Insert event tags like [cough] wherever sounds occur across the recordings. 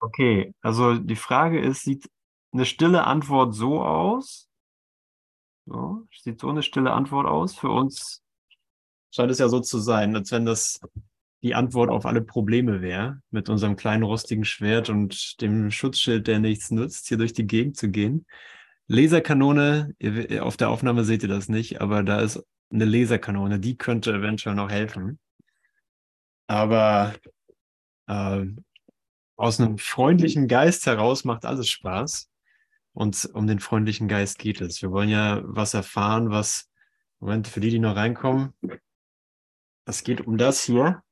Okay, also die Frage ist, sieht eine stille Antwort so aus? So, sieht so eine stille Antwort aus? Für uns scheint es ja so zu sein, als wenn das die Antwort auf alle Probleme wäre, mit unserem kleinen rostigen Schwert und dem Schutzschild, der nichts nutzt, hier durch die Gegend zu gehen. Laserkanone, auf der Aufnahme seht ihr das nicht, aber da ist eine Laserkanone, die könnte eventuell noch helfen. Aber äh, aus einem freundlichen Geist heraus macht alles Spaß. Und um den freundlichen Geist geht es. Wir wollen ja was erfahren, was, Moment, für die, die noch reinkommen, es geht um das hier,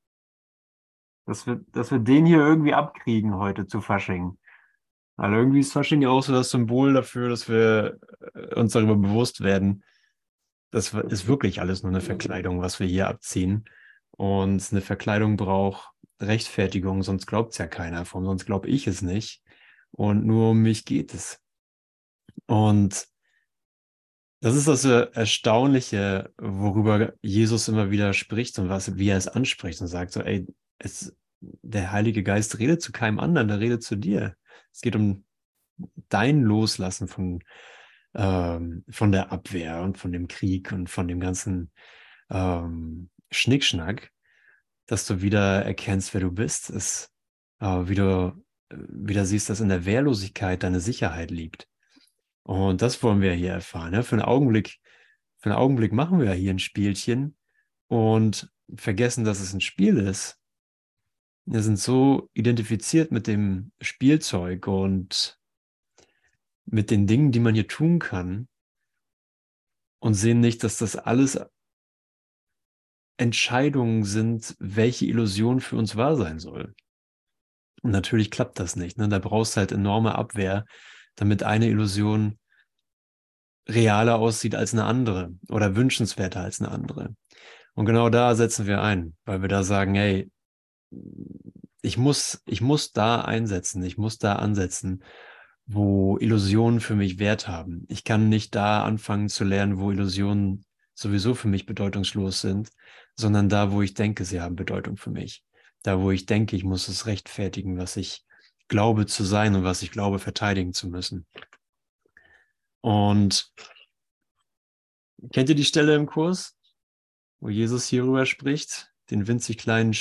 dass wir, dass wir den hier irgendwie abkriegen heute zu Fasching. Weil irgendwie ist Fasching ja auch so das Symbol dafür, dass wir äh, uns darüber bewusst werden, das ist wirklich alles nur eine Verkleidung, was wir hier abziehen. Und eine Verkleidung braucht Rechtfertigung, sonst glaubt es ja keiner von, sonst glaube ich es nicht. Und nur um mich geht es. Und das ist das Erstaunliche, worüber Jesus immer wieder spricht und was, wie er es anspricht und sagt so, ey, es, der Heilige Geist redet zu keinem anderen, der redet zu dir. Es geht um dein Loslassen von, ähm, von der Abwehr und von dem Krieg und von dem ganzen ähm, Schnickschnack dass du wieder erkennst, wer du bist, ist, äh, wie du wieder siehst, dass in der Wehrlosigkeit deine Sicherheit liegt. Und das wollen wir hier erfahren. Ja? Für einen Augenblick, für einen Augenblick machen wir hier ein Spielchen und vergessen, dass es ein Spiel ist. Wir sind so identifiziert mit dem Spielzeug und mit den Dingen, die man hier tun kann und sehen nicht, dass das alles Entscheidungen sind, welche Illusion für uns wahr sein soll. Und natürlich klappt das nicht. Ne? Da brauchst du halt enorme Abwehr, damit eine Illusion realer aussieht als eine andere oder wünschenswerter als eine andere. Und genau da setzen wir ein, weil wir da sagen, hey, ich muss, ich muss da einsetzen, ich muss da ansetzen, wo Illusionen für mich Wert haben. Ich kann nicht da anfangen zu lernen, wo Illusionen sowieso für mich bedeutungslos sind, sondern da, wo ich denke, sie haben Bedeutung für mich. Da, wo ich denke, ich muss es rechtfertigen, was ich glaube zu sein und was ich glaube verteidigen zu müssen. Und kennt ihr die Stelle im Kurs, wo Jesus hierüber spricht? Den winzig kleinen,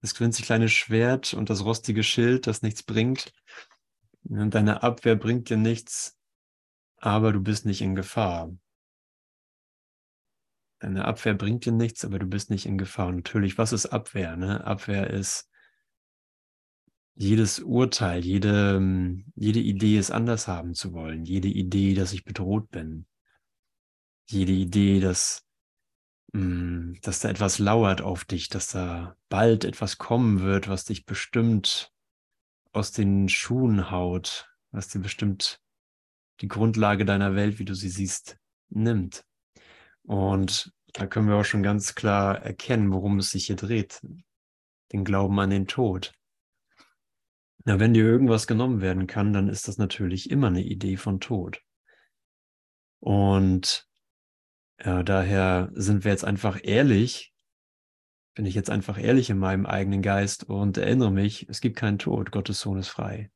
das winzig kleine Schwert und das rostige Schild, das nichts bringt. Deine Abwehr bringt dir nichts, aber du bist nicht in Gefahr. Deine Abwehr bringt dir nichts, aber du bist nicht in Gefahr. Und natürlich, was ist Abwehr? Ne? Abwehr ist jedes Urteil, jede, jede Idee, es anders haben zu wollen, jede Idee, dass ich bedroht bin, jede Idee, dass, mm, dass da etwas lauert auf dich, dass da bald etwas kommen wird, was dich bestimmt aus den Schuhen haut, was dir bestimmt die Grundlage deiner Welt, wie du sie siehst, nimmt. Und da können wir auch schon ganz klar erkennen, worum es sich hier dreht. Den Glauben an den Tod. Na, wenn dir irgendwas genommen werden kann, dann ist das natürlich immer eine Idee von Tod. Und ja, daher sind wir jetzt einfach ehrlich, bin ich jetzt einfach ehrlich in meinem eigenen Geist und erinnere mich, es gibt keinen Tod, Gottes Sohn ist frei.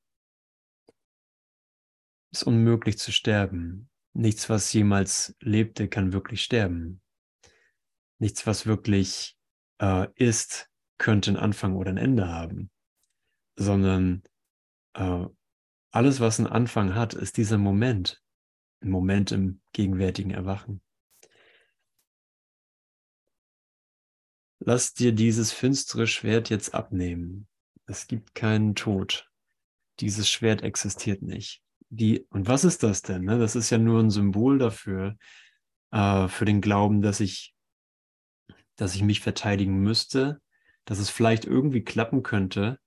Es ist unmöglich zu sterben. Nichts, was jemals lebte, kann wirklich sterben. Nichts, was wirklich äh, ist, könnte einen Anfang oder ein Ende haben, sondern äh, alles, was einen Anfang hat, ist dieser Moment, ein Moment im gegenwärtigen Erwachen. Lass dir dieses finstere Schwert jetzt abnehmen. Es gibt keinen Tod. Dieses Schwert existiert nicht die, und was ist das denn? Ne? Das ist ja nur ein Symbol dafür, äh, für den Glauben, dass ich, dass ich mich verteidigen müsste, dass es vielleicht irgendwie klappen könnte,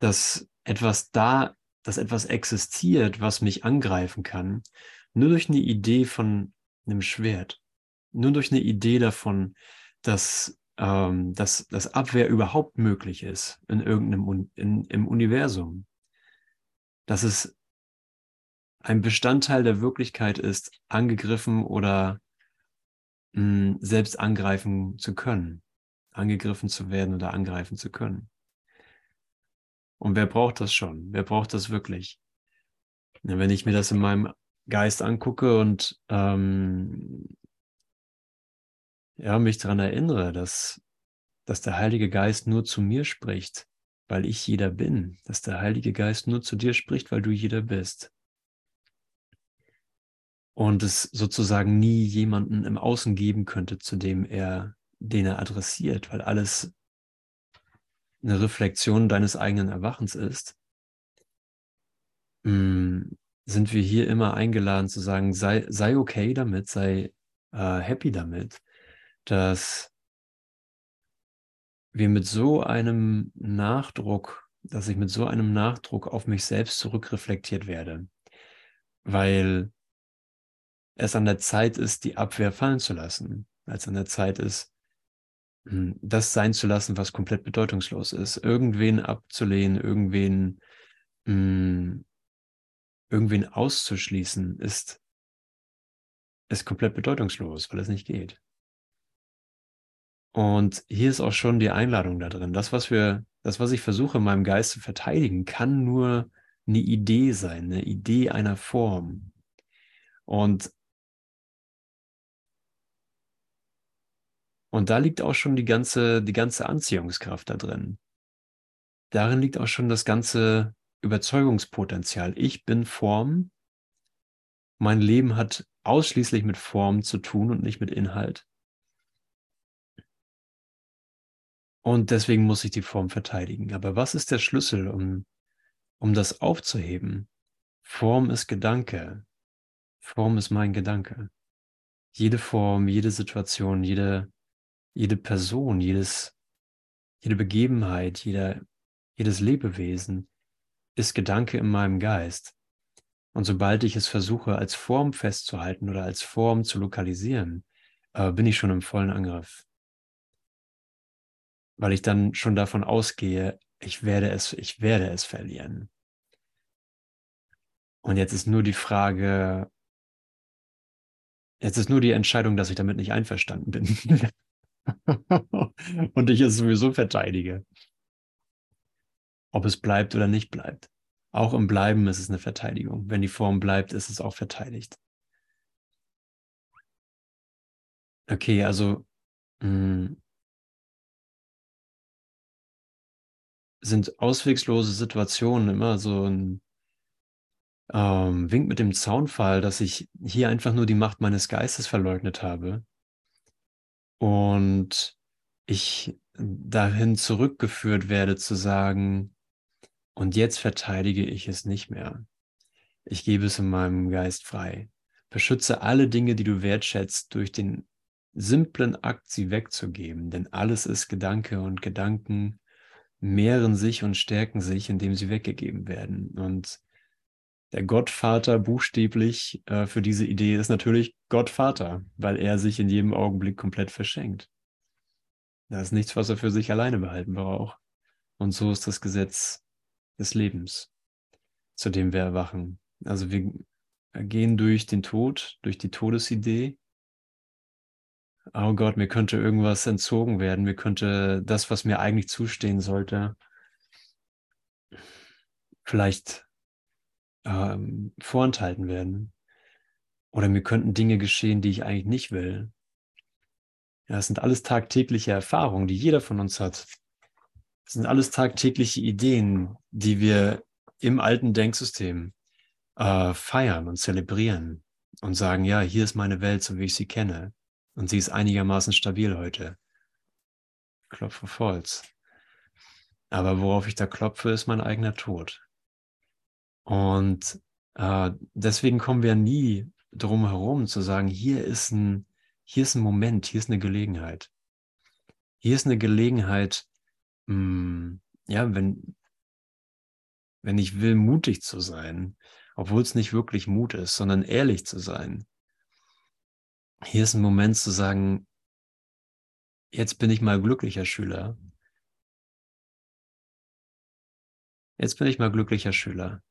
dass etwas da, dass etwas existiert, was mich angreifen kann, nur durch eine Idee von einem Schwert, nur durch eine Idee davon, dass, ähm, dass, dass Abwehr überhaupt möglich ist in irgendeinem in, im Universum. Dass es ein Bestandteil der Wirklichkeit ist, angegriffen oder mh, hm, selbst angreifen zu können, angegriffen zu werden oder angreifen zu können. Und wer braucht das schon? Wer braucht das wirklich? Wenn ich mir das in meinem Geist angucke und ähm, ja, mich daran erinnere, dass, dass der Heilige Geist nur zu mir spricht, weil ich jeder bin, dass der Heilige Geist nur zu dir spricht, weil du jeder bist. Und es sozusagen nie jemanden im Außen geben könnte, zu dem er, den er adressiert, weil alles eine Reflexion deines eigenen Erwachens ist, mm, sind wir hier immer eingeladen zu sagen, sei, sei okay damit, sei äh, happy damit, dass wir mit so einem Nachdruck, dass ich mit so einem Nachdruck auf mich selbst zurückreflektiert werde, weil es an der Zeit ist, die Abwehr fallen zu lassen, als an der Zeit ist, hm, das sein zu lassen, was komplett bedeutungslos ist, irgendwen abzulehnen, irgendwen, hm, irgendwen auszuschließen, ist, ist komplett bedeutungslos, weil es nicht geht. Und hier ist auch schon die Einladung da drin. Das, was wir, das, was ich versuche, in meinem Geist zu verteidigen, kann nur eine Idee sein, eine Idee einer Form. Und, und da liegt auch schon die ganze, die ganze Anziehungskraft da drin. Darin liegt auch schon das ganze Überzeugungspotenzial. Ich bin Form. Mein Leben hat ausschließlich mit Form zu tun und nicht mit Inhalt. Und deswegen muss ich die Form verteidigen. Aber was ist der Schlüssel, um, um das aufzuheben? Form ist Gedanke. Form ist mein Gedanke. Jede Form, jede Situation, jede, jede Person, jedes, jede Begebenheit, jeder, jedes Lebewesen ist Gedanke in meinem Geist. Und sobald ich es versuche, als Form festzuhalten oder als Form zu lokalisieren, äh, bin ich schon im vollen Angriff weil ich dann schon davon ausgehe, ich werde es, ich werde es verlieren. Und jetzt ist nur die Frage, jetzt ist nur die Entscheidung, dass ich damit nicht einverstanden bin. [laughs] [laughs] und ich es sowieso verteidige. Ob es bleibt oder nicht bleibt. Auch im Bleiben ist es eine Verteidigung. Wenn die Form bleibt, ist es auch verteidigt. Okay, also mh, hm, sind auswegslose Situationen immer so ein ähm, Wink mit dem Zaunfall, dass ich hier einfach nur die Macht meines Geistes verleugnet habe und ich dahin zurückgeführt werde zu sagen, und jetzt verteidige ich es nicht mehr. Ich gebe es in meinem Geist frei. Beschütze alle Dinge, die du wertschätzt, durch den simplen Akt, sie wegzugeben. Denn alles ist Gedanke und Gedanken mehren sich und stärken sich, indem sie weggegeben werden. Und der Gottvater buchstäblich äh, für diese Idee ist natürlich Gottvater, weil er sich in jedem Augenblick komplett verschenkt. Da ist nichts, was er für sich alleine behalten braucht. Und so ist das Gesetz des Lebens, zu dem wir erwachen. Also wir gehen durch den Tod, durch die Todesidee oh Gott, mir könnte irgendwas entzogen werden, mir könnte das, was mir eigentlich zustehen sollte, vielleicht ähm, vorenthalten werden. Oder mir könnten Dinge geschehen, die ich eigentlich nicht will. Ja, das sind alles tagtägliche Erfahrungen, die jeder von uns hat. Das sind alles tagtägliche Ideen, die wir im alten Denksystem äh, feiern und zelebrieren und sagen, ja, hier ist meine Welt, so wie ich sie kenne. Und sie ist einigermaßen stabil heute. Klopfe auf. Aber worauf ich da klopfe, ist mein eigener Tod. Und äh, deswegen kommen wir nie drum herum zu sagen, hier ist ein, hier ist ein Moment, hier ist eine Gelegenheit. Hier ist eine Gelegenheit, mh, hm, ja, wenn, wenn ich will, mutig zu sein, obwohl es nicht wirklich Mut ist, sondern ehrlich zu sein, hier ist ein Moment zu sagen, jetzt bin ich mal glücklicher Schüler. Jetzt bin ich mal glücklicher Schüler.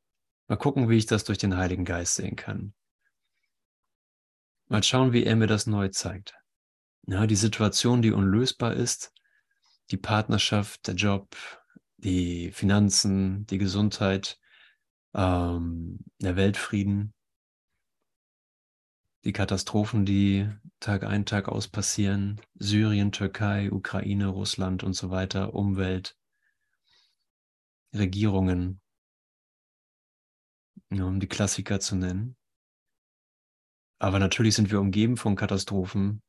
Mal gucken, wie ich das durch den Heiligen Geist sehen kann. Mal schauen, wie er mir das neu zeigt. Ja, die Situation, die unlösbar ist, die Partnerschaft, der Job, die Finanzen, die Gesundheit, ähm, der Weltfrieden, die Katastrophen, die Tag ein, Tag aus passieren, Syrien, Türkei, Ukraine, Russland und so weiter, Umwelt, Regierungen, um die Klassiker zu nennen. Aber natürlich sind wir umgeben von Katastrophen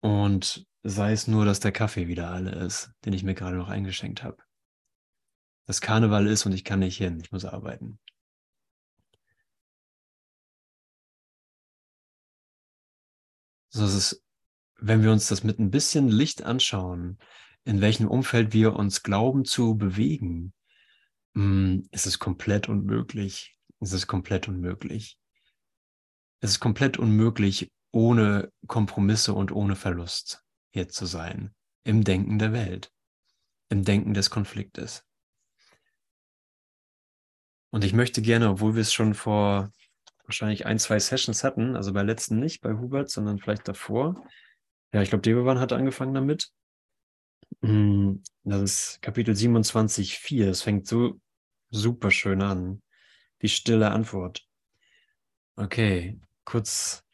und sei es nur, dass der Kaffee wieder alle ist, den ich mir gerade noch eingeschenkt habe. Das Karneval ist und ich kann nicht hin, ich muss arbeiten. So ist es, wenn wir uns das mit ein bisschen Licht anschauen, in welchem Umfeld wir uns glauben zu bewegen, ist es komplett unmöglich. Es ist komplett unmöglich. Es ist komplett unmöglich, ohne Kompromisse und ohne Verlust hier zu sein. Im Denken der Welt. Im Denken des Konfliktes. Und ich möchte gerne, obwohl wir es schon vor wahrscheinlich ein, zwei Sessions hatten, also bei letzten nicht, bei Hubert, sondern vielleicht davor. Ja, ich glaube, Debewan hat angefangen damit. Hm, das ist Kapitel 27,4. Es fängt so super schön an. Die stille Antwort. Okay, kurz.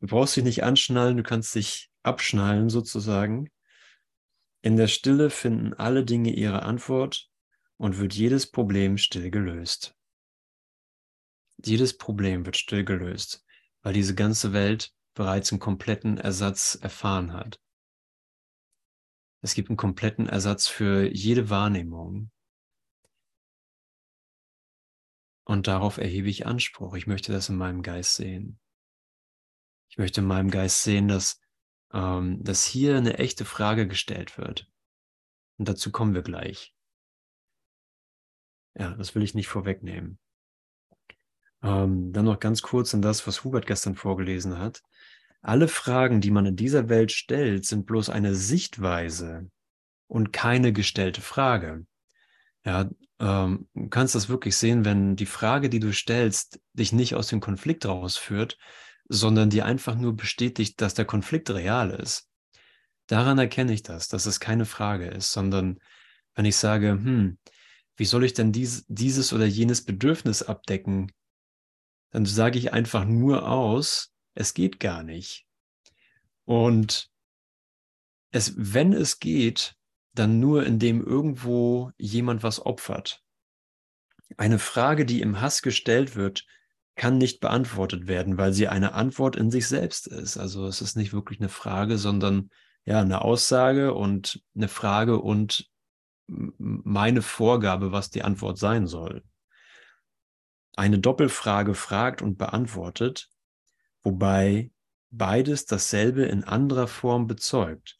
Du brauchst dich nicht anschnallen, du kannst dich abschnallen sozusagen. In der Stille finden alle Dinge ihre Antwort und wird jedes Problem still gelöst. Jedes Problem wird still gelöst, weil diese ganze Welt bereits einen kompletten Ersatz erfahren hat. Es gibt einen kompletten Ersatz für jede Wahrnehmung. Und darauf erhebe ich Anspruch. Ich möchte das in meinem Geist sehen. Ich möchte in meinem Geist sehen, dass, ähm, dass hier eine echte Frage gestellt wird. Und dazu kommen wir gleich. Ja, das will ich nicht vorwegnehmen. Ähm, dann noch ganz kurz an das, was Hubert gestern vorgelesen hat. Alle Fragen, die man in dieser Welt stellt, sind bloß eine Sichtweise und keine gestellte Frage. Ja, ähm, du kannst das wirklich sehen, wenn die Frage, die du stellst, dich nicht aus dem Konflikt rausführt, sondern dir einfach nur bestätigt, dass der Konflikt real ist. Daran erkenne ich das, dass es keine Frage ist, sondern wenn ich sage, hm, wie soll ich denn dies, dieses oder jenes Bedürfnis abdecken, dann sage ich einfach nur aus, es geht gar nicht. Und es, wenn es geht, dann nur, indem irgendwo jemand was opfert. Eine Frage, die im Hass gestellt wird, kann nicht beantwortet werden, weil sie eine Antwort in sich selbst ist. Also es ist nicht wirklich eine Frage, sondern ja, eine Aussage und eine Frage und meine Vorgabe, was die Antwort sein soll eine Doppelfrage fragt und beantwortet, wobei beides dasselbe in anderer Form bezeugt.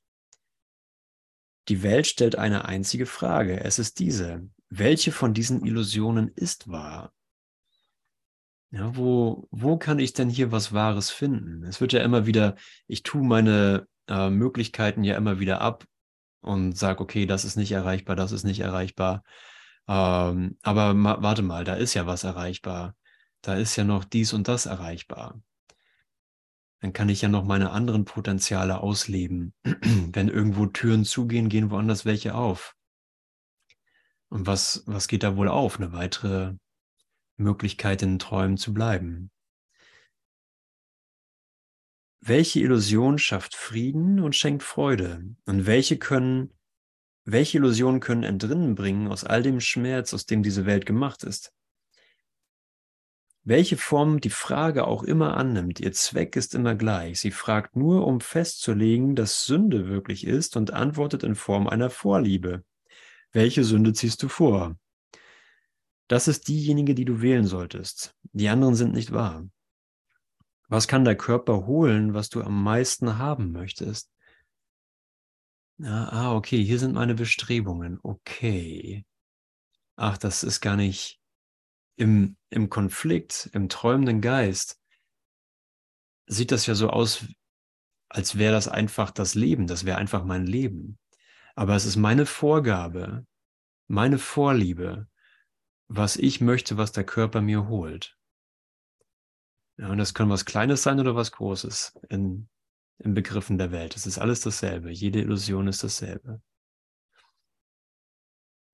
Die Welt stellt eine einzige Frage. Es ist diese. Welche von diesen Illusionen ist wahr? Ja, wo, wo kann ich denn hier was Wahres finden? Es wird ja immer wieder, ich tue meine äh, Möglichkeiten ja immer wieder ab und sage, okay, das ist nicht erreichbar, das ist nicht erreichbar. Ähm, aber ma, warte mal, da ist ja was erreichbar. Da ist ja noch dies und das erreichbar. Dann kann ich ja noch meine anderen Potenziale ausleben. [clears throat] Wenn irgendwo Türen zugehen, gehen woanders welche auf. Und was, was geht da wohl auf? Eine weitere Möglichkeit, in Träumen zu bleiben. Welche Illusion schafft Frieden und schenkt Freude? Und welche können welche Illusionen können entrinnen bringen aus all dem Schmerz, aus dem diese Welt gemacht ist? Welche Form die Frage auch immer annimmt, ihr Zweck ist immer gleich. Sie fragt nur, um festzulegen, dass Sünde wirklich ist und antwortet in Form einer Vorliebe. Welche Sünde ziehst du vor? Das ist diejenige, die du wählen solltest. Die anderen sind nicht wahr. Was kann der Körper holen, was du am meisten haben möchtest? Ah, okay, hier sind meine Bestrebungen. Okay. Ach, das ist gar nicht im, im Konflikt, im träumenden Geist, sieht das ja so aus, als wäre das einfach das Leben, das wäre einfach mein Leben. Aber es ist meine Vorgabe, meine Vorliebe, was ich möchte, was der Körper mir holt. Ja, und das kann was Kleines sein oder was Großes in, in Begriffen der Welt. Es ist alles dasselbe. Jede Illusion ist dasselbe.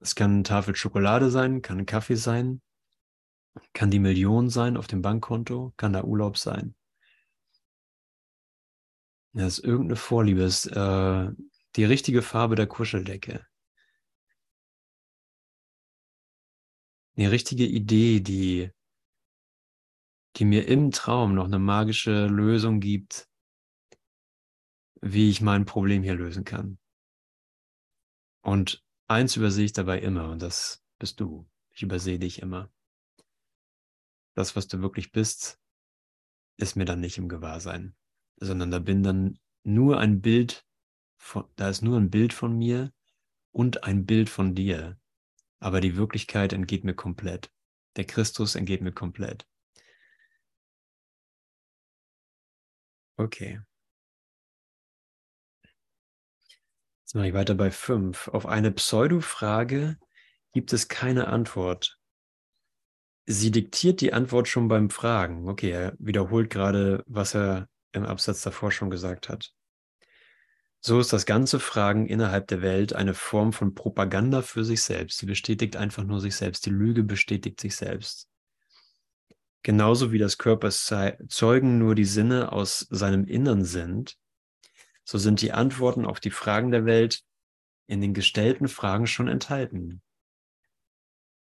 Es kann eine Tafel Schokolade sein, kann ein Kaffee sein, kann die Million sein auf dem Bankkonto, kann der Urlaub sein. Das ist irgendeine Vorliebe, das ist äh, die richtige Farbe der Kuscheldecke. Eine richtige Idee, die, die mir im Traum noch eine magische Lösung gibt, wie ich mein Problem hier lösen kann. Und eins übersehe ich dabei immer, und das bist du. Ich übersehe dich immer. Das, was du wirklich bist, ist mir dann nicht im Gewahrsein, sondern da bin dann nur ein Bild, von, da ist nur ein Bild von mir und ein Bild von dir. Aber die Wirklichkeit entgeht mir komplett. Der Christus entgeht mir komplett. Okay. Jetzt mache ich weiter bei fünf. Auf eine Pseudo-Frage gibt es keine Antwort. Sie diktiert die Antwort schon beim Fragen. Okay, er wiederholt gerade, was er im Absatz davor schon gesagt hat. So ist das ganze Fragen innerhalb der Welt eine Form von Propaganda für sich selbst. Sie bestätigt einfach nur sich selbst. Die Lüge bestätigt sich selbst. Genauso wie das Körperzeugen nur die Sinne aus seinem Innern sind, so sind die Antworten auf die Fragen der Welt in den gestellten Fragen schon enthalten.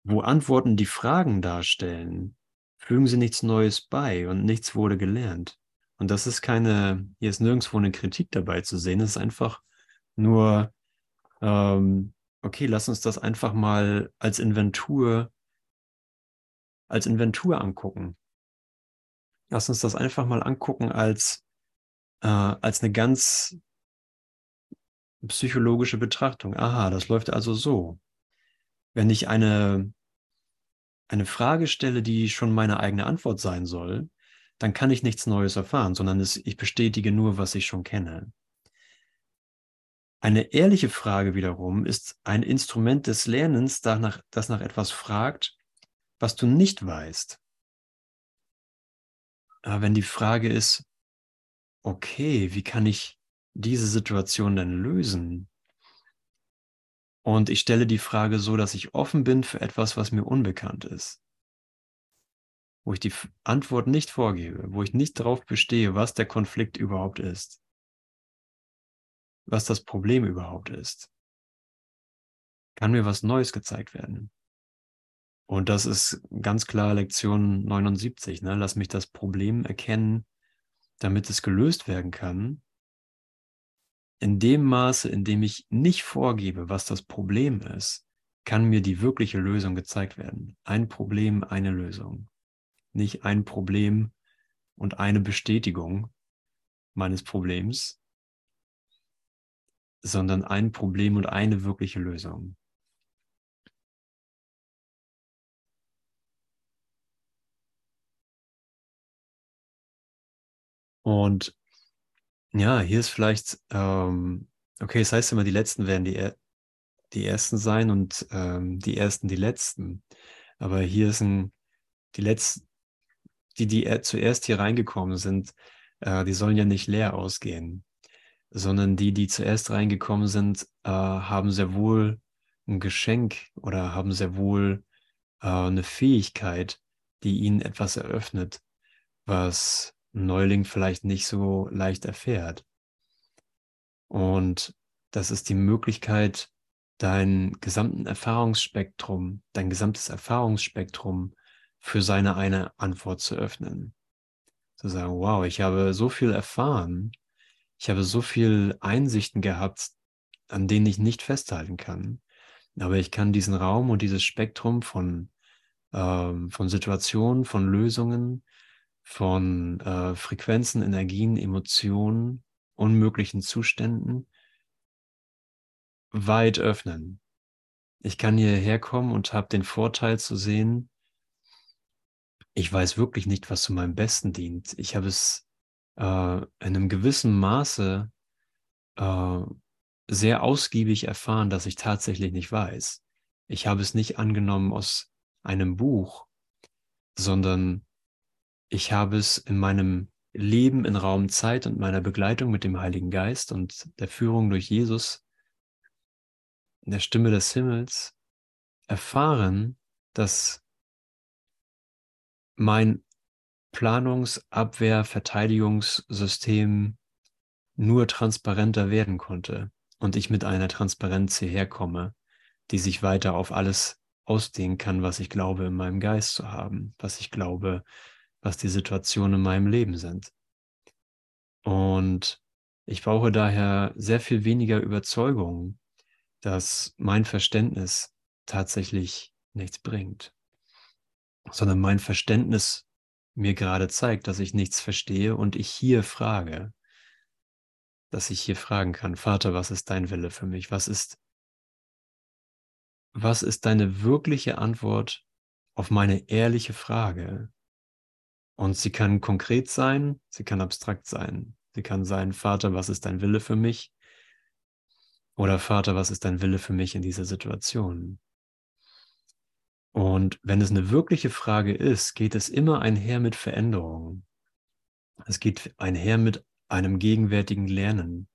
Wo Antworten die Fragen darstellen, fügen sie nichts Neues bei und nichts wurde gelernt. Und das ist keine, hier ist nirgendwo eine Kritik dabei zu sehen, es ist einfach nur, ähm, okay, lass uns das einfach mal als Inventur, als Inventur angucken. Lass uns das einfach mal angucken als äh, als eine ganz psychologische Betrachtung. Aha, das läuft also so. Wenn ich eine, eine Frage stelle, die schon meine eigene Antwort sein soll, dann kann ich nichts Neues erfahren, sondern es, ich bestätige nur, was ich schon kenne. Eine ehrliche Frage wiederum ist ein Instrument des Lernens, das nach, das nach etwas fragt, was du nicht weißt. Aber wenn die Frage ist, okay, wie kann ich diese Situation denn lösen? Und ich stelle die Frage so, dass ich offen bin für etwas, was mir unbekannt ist. Wo ich die Antwort nicht vorgebe, wo ich nicht darauf bestehe, was der Konflikt überhaupt ist. Was das Problem überhaupt ist. Kann mir was Neues gezeigt werden. Und das ist ganz klar Lektion 79. Ne? Lass mich das Problem erkennen, damit es gelöst werden kann, in dem Maße, in dem ich nicht vorgebe, was das Problem ist, kann mir die wirkliche Lösung gezeigt werden. Ein Problem, eine Lösung. Nicht ein Problem und eine Bestätigung meines Problems, sondern ein Problem und eine wirkliche Lösung. Und ja, hier ist vielleicht, ähm, okay, es das heißt immer, die Letzten werden die, die Ersten sein und ähm, die Ersten die Letzten. Aber hier ein, die Letzten, die, die zuerst hier reingekommen sind, äh, die sollen ja nicht leer ausgehen, sondern die, die zuerst reingekommen sind, äh, haben sehr wohl ein Geschenk oder haben sehr wohl äh, eine Fähigkeit, die ihnen etwas eröffnet, was Neuling vielleicht nicht so leicht erfährt. Und das ist die Möglichkeit, dein gesamten Erfahrungsspektrum, dein gesamtes Erfahrungsspektrum für seine eine Antwort zu öffnen. Zu sagen, wow, ich habe so viel erfahren, ich habe so viel Einsichten gehabt, an denen ich nicht festhalten kann. Aber ich kann diesen Raum und dieses Spektrum von, ähm, von Situationen, von Lösungen, von äh, Frequenzen, Energien, Emotionen, unmöglichen Zuständen weit öffnen. Ich kann hierher kommen und habe den Vorteil zu sehen, ich weiß wirklich nicht, was zu meinem Besten dient. Ich habe es äh, in einem gewissen Maße äh, sehr ausgiebig erfahren, dass ich tatsächlich nicht weiß. Ich habe es nicht angenommen aus einem Buch, sondern ich habe es in meinem Leben in Raum Zeit und meiner Begleitung mit dem Heiligen Geist und der Führung durch Jesus, in der Stimme des Himmels erfahren, dass mein Planungsabwehr, Verteidigungssystem nur transparenter werden konnte und ich mit einer Transparenz hierher komme, die sich weiter auf alles ausdehnen kann, was ich glaube in meinem Geist zu haben, was ich glaube, was die Situationen in meinem Leben sind. Und ich brauche daher sehr viel weniger Überzeugung, dass mein Verständnis tatsächlich nichts bringt, sondern mein Verständnis mir gerade zeigt, dass ich nichts verstehe und ich hier frage, dass ich hier fragen kann, Vater, was ist dein Wille für mich? Was ist, was ist deine wirkliche Antwort auf meine ehrliche Frage? Und sie kann konkret sein, sie kann abstrakt sein. Sie kann sein, Vater, was ist dein Wille für mich? Oder Vater, was ist dein Wille für mich in dieser Situation? Und wenn es eine wirkliche Frage ist, geht es immer einher mit Veränderungen. Es geht einher mit einem gegenwärtigen Lernen.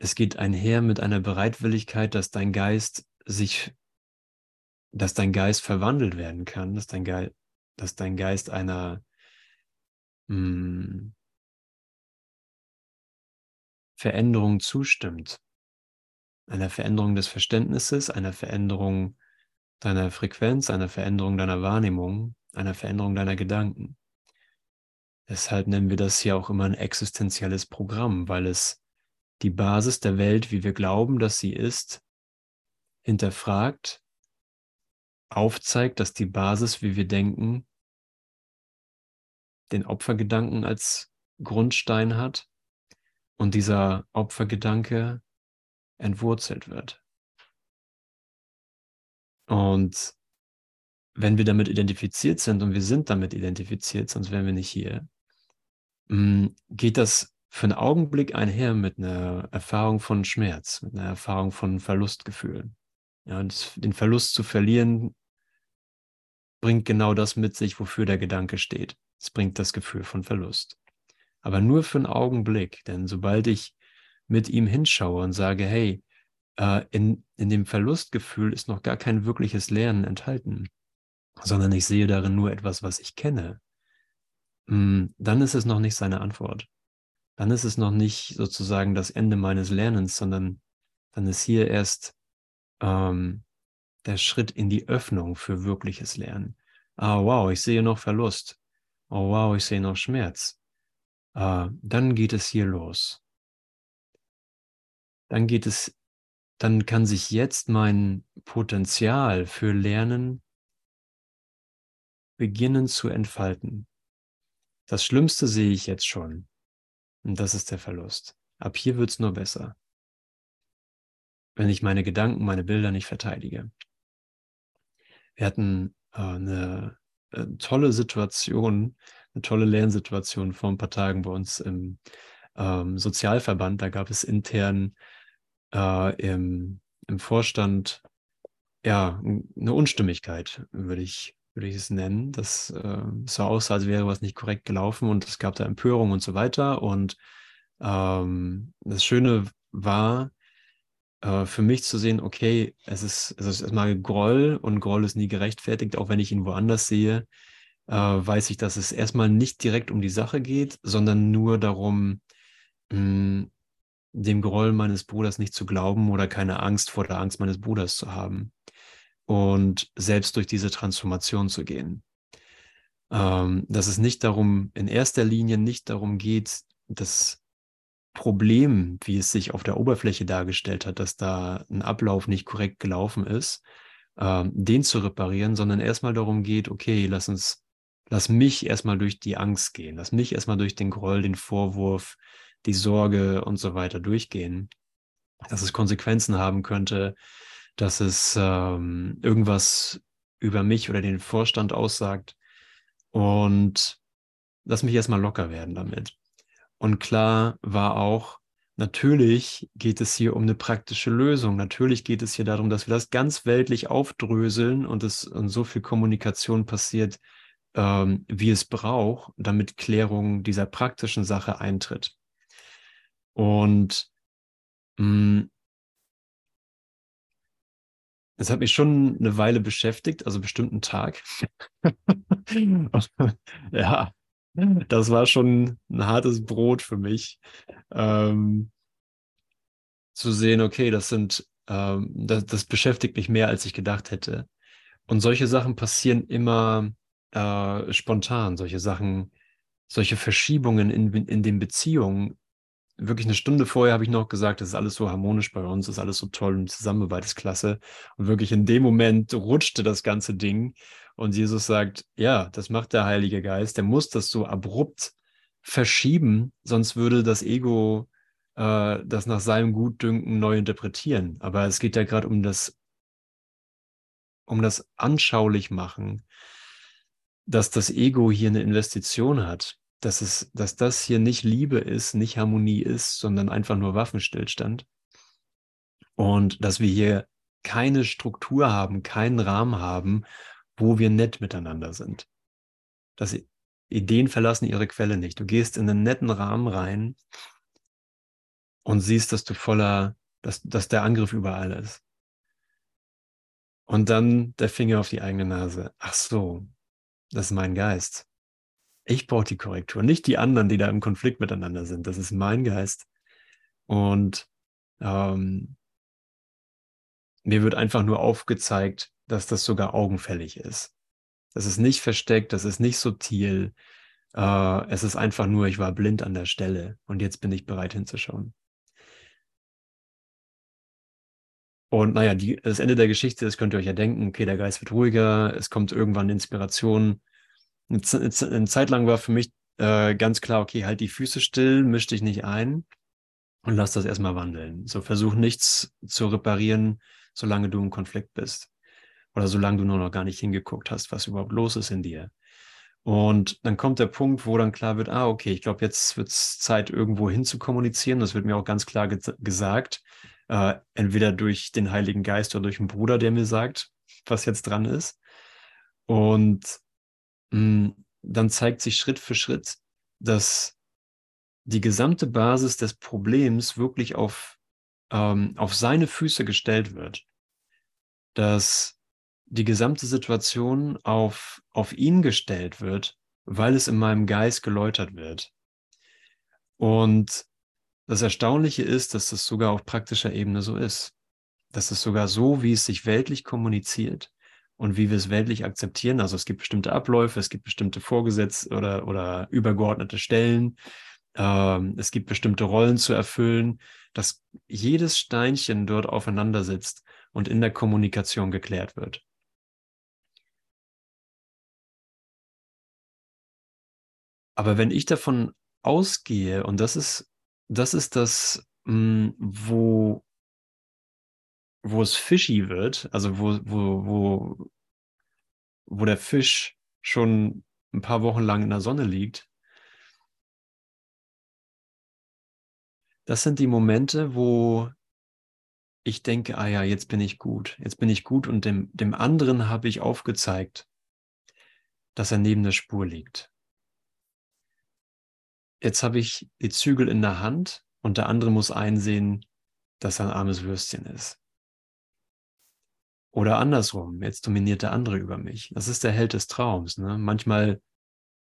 Es geht einher mit einer Bereitwilligkeit, dass dein Geist sich, dass dein Geist verwandelt werden kann, dass dein, Ge dass dein Geist einer mh, hm, Veränderung zustimmt. Einer Veränderung des Verständnisses, einer Veränderung deiner Frequenz, einer Veränderung deiner Wahrnehmung, einer Veränderung deiner Gedanken. Deshalb nennen wir das hier auch immer ein existenzielles Programm, weil es die Basis der Welt, wie wir glauben, dass sie ist, hinterfragt, aufzeigt, dass die Basis, wie wir denken, den Opfergedanken als Grundstein hat und dieser Opfergedanke entwurzelt wird. Und wenn wir damit identifiziert sind und wir sind damit identifiziert, sonst wären wir nicht hier, Mm, geht das für einen Augenblick einher mit einer Erfahrung von Schmerz, mit einer Erfahrung von Verlustgefühlen. Ja, und den Verlust zu verlieren, bringt genau das mit sich, wofür der Gedanke steht. Es bringt das Gefühl von Verlust. Aber nur für einen Augenblick, denn sobald ich mit ihm hinschaue und sage, hey, äh, in, in dem Verlustgefühl ist noch gar kein wirkliches Lernen enthalten, sondern ich sehe darin nur etwas, was ich kenne, hm, dann ist es noch nicht seine Antwort. Dann ist es noch nicht sozusagen das Ende meines Lernens, sondern dann ist hier erst ähm, der Schritt in die Öffnung für wirkliches Lernen. Ah, wow, ich sehe noch Verlust. Oh, wow, ich sehe noch Schmerz. Äh, dann geht es hier los. Dann geht es, dann kann sich jetzt mein Potenzial für Lernen beginnen zu entfalten. Das Schlimmste sehe ich jetzt schon. Und das ist der Verlust. Ab hier wird es nur besser. Wenn ich meine Gedanken, meine Bilder nicht verteidige. Wir hatten äh, eine, äh, tolle Situation, eine tolle Lernsituation vor ein paar Tagen bei uns im ähm, Sozialverband. Da gab es intern äh, im, im Vorstand ja eine Unstimmigkeit, würde ich würde ich es nennen. Das äh, sah aus, als wäre was nicht korrekt gelaufen und es gab da Empörung und so weiter. Und ähm, das Schöne war äh, für mich zu sehen, okay, es ist, es ist erstmal Groll und Groll ist nie gerechtfertigt, auch wenn ich ihn woanders sehe, äh, weiß ich, dass es erstmal nicht direkt um die Sache geht, sondern nur darum, mh, hm, dem Groll meines Bruders nicht zu glauben oder keine Angst vor der Angst meines Bruders zu haben und selbst durch diese Transformation zu gehen. Ähm, dass es nicht darum, in erster Linie nicht darum geht, das Problem, wie es sich auf der Oberfläche dargestellt hat, dass da ein Ablauf nicht korrekt gelaufen ist, ähm, den zu reparieren, sondern erstmal darum geht, okay, lass uns, lass mich erstmal durch die Angst gehen, lass mich erstmal durch den Groll, den Vorwurf, die Sorge und so weiter durchgehen, dass es Konsequenzen haben könnte, dass es ähm, irgendwas über mich oder den Vorstand aussagt. Und lass mich erstmal locker werden damit. Und klar war auch, natürlich geht es hier um eine praktische Lösung. Natürlich geht es hier darum, dass wir das ganz weltlich aufdröseln und es und so viel Kommunikation passiert, ähm, wie es braucht, damit Klärung dieser praktischen Sache eintritt. Und mh, mm, es hat mich schon eine Weile beschäftigt, also bestimmt einen Tag. [laughs] ja, das war schon ein hartes Brot für mich, ähm, zu sehen, okay, das sind, ähm, das, das beschäftigt mich mehr, als ich gedacht hätte. Und solche Sachen passieren immer äh, spontan, solche Sachen, solche Verschiebungen in, in den Beziehungen wirklich eine Stunde vorher habe ich noch gesagt, das ist alles so harmonisch bei uns, das ist alles so toll und Zusammenarbeit ist klasse. Und wirklich in dem Moment rutschte das ganze Ding und Jesus sagt, ja, das macht der Heilige Geist, der muss das so abrupt verschieben, sonst würde das Ego äh, das nach seinem Gutdünken neu interpretieren. Aber es geht ja gerade um das, um das anschaulich machen, dass das Ego hier eine Investition hat dass, es, dass das hier nicht Liebe ist, nicht Harmonie ist, sondern einfach nur Waffenstillstand. Und dass wir hier keine Struktur haben, keinen Rahmen haben, wo wir nett miteinander sind. Dass Ideen verlassen ihre Quelle nicht. Du gehst in einen netten Rahmen rein und siehst, dass du voller, dass, dass der Angriff überall ist. Und dann der Finger auf die eigene Nase. Ach so, das ist mein Geist. Ich brauche die Korrektur, nicht die anderen, die da im Konflikt miteinander sind. Das ist mein Geist. Und ähm, mir wird einfach nur aufgezeigt, dass das sogar augenfällig ist. Das ist nicht versteckt, das ist nicht subtil. Äh, es ist einfach nur, ich war blind an der Stelle und jetzt bin ich bereit hinzuschauen. Und naja, die, das Ende der Geschichte, das könnt ihr euch ja denken, okay, der Geist wird ruhiger, es kommt irgendwann Inspiration, eine Zeit lang war für mich äh, ganz klar, okay, halt die Füße still, misch dich nicht ein und lass das erstmal wandeln. So versuch nichts zu reparieren, solange du im Konflikt bist. Oder solange du nur noch gar nicht hingeguckt hast, was überhaupt los ist in dir. Und dann kommt der Punkt, wo dann klar wird, ah, okay, ich glaube, jetzt wird es Zeit, irgendwo hin zu kommunizieren. Das wird mir auch ganz klar ge gesagt. Äh, entweder durch den Heiligen Geist oder durch einen Bruder, der mir sagt, was jetzt dran ist. Und Mm, dann zeigt sich Schritt für Schritt, dass die gesamte Basis des Problems wirklich auf, ähm, auf seine Füße gestellt wird. Dass die gesamte Situation auf, auf ihn gestellt wird, weil es in meinem Geist geläutert wird. Und das Erstaunliche ist, dass das sogar auf praktischer Ebene so ist. Dass es sogar so, wie es sich weltlich kommuniziert, und wie wir es weltlich akzeptieren. Also es gibt bestimmte Abläufe, es gibt bestimmte Vorgesetzte oder, oder übergeordnete Stellen, ähm, es gibt bestimmte Rollen zu erfüllen, dass jedes Steinchen dort aufeinander sitzt und in der Kommunikation geklärt wird. Aber wenn ich davon ausgehe, und das ist, das ist das, mh, hm, wo, wo es fishy wird, also wo, wo, wo, wo der Fisch schon ein paar Wochen lang in der Sonne liegt, das sind die Momente, wo ich denke, ah ja, jetzt bin ich gut, jetzt bin ich gut und dem, dem anderen habe ich aufgezeigt, dass er neben der Spur liegt. Jetzt habe ich die Zügel in der Hand und der andere muss einsehen, dass er ein armes Würstchen ist. Oder andersrum, jetzt dominiert der andere über mich. Das ist der Held des Traums. Ne? Manchmal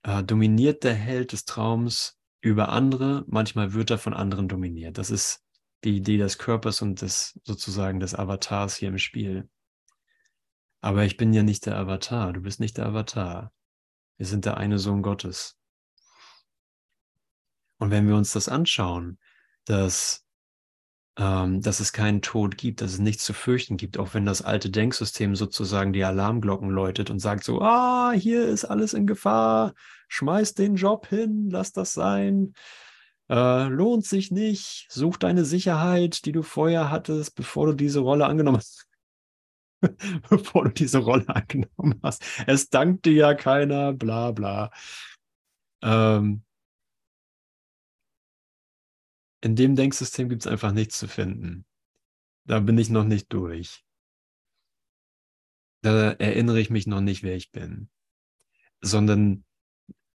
äh, dominiert der Held des Traums über andere, manchmal wird er von anderen dominiert. Das ist die Idee des Körpers und des sozusagen des Avatars hier im Spiel. Aber ich bin ja nicht der Avatar, du bist nicht der Avatar. Wir sind der eine Sohn Gottes. Und wenn wir uns das anschauen, dass ähm, dass es keinen Tod gibt, dass es nichts zu fürchten gibt, auch wenn das alte Denksystem sozusagen die Alarmglocken läutet und sagt so, ah, hier ist alles in Gefahr, schmeiß den Job hin, lass das sein, äh, lohnt sich nicht, such deine Sicherheit, die du vorher hattest, bevor du diese Rolle angenommen hast. [laughs] bevor du diese Rolle angenommen hast. Es dankt dir ja keiner, bla bla. Ähm, in dem Denksystem gibt es einfach nichts zu finden. Da bin ich noch nicht durch. Da erinnere ich mich noch nicht, wer ich bin. Sondern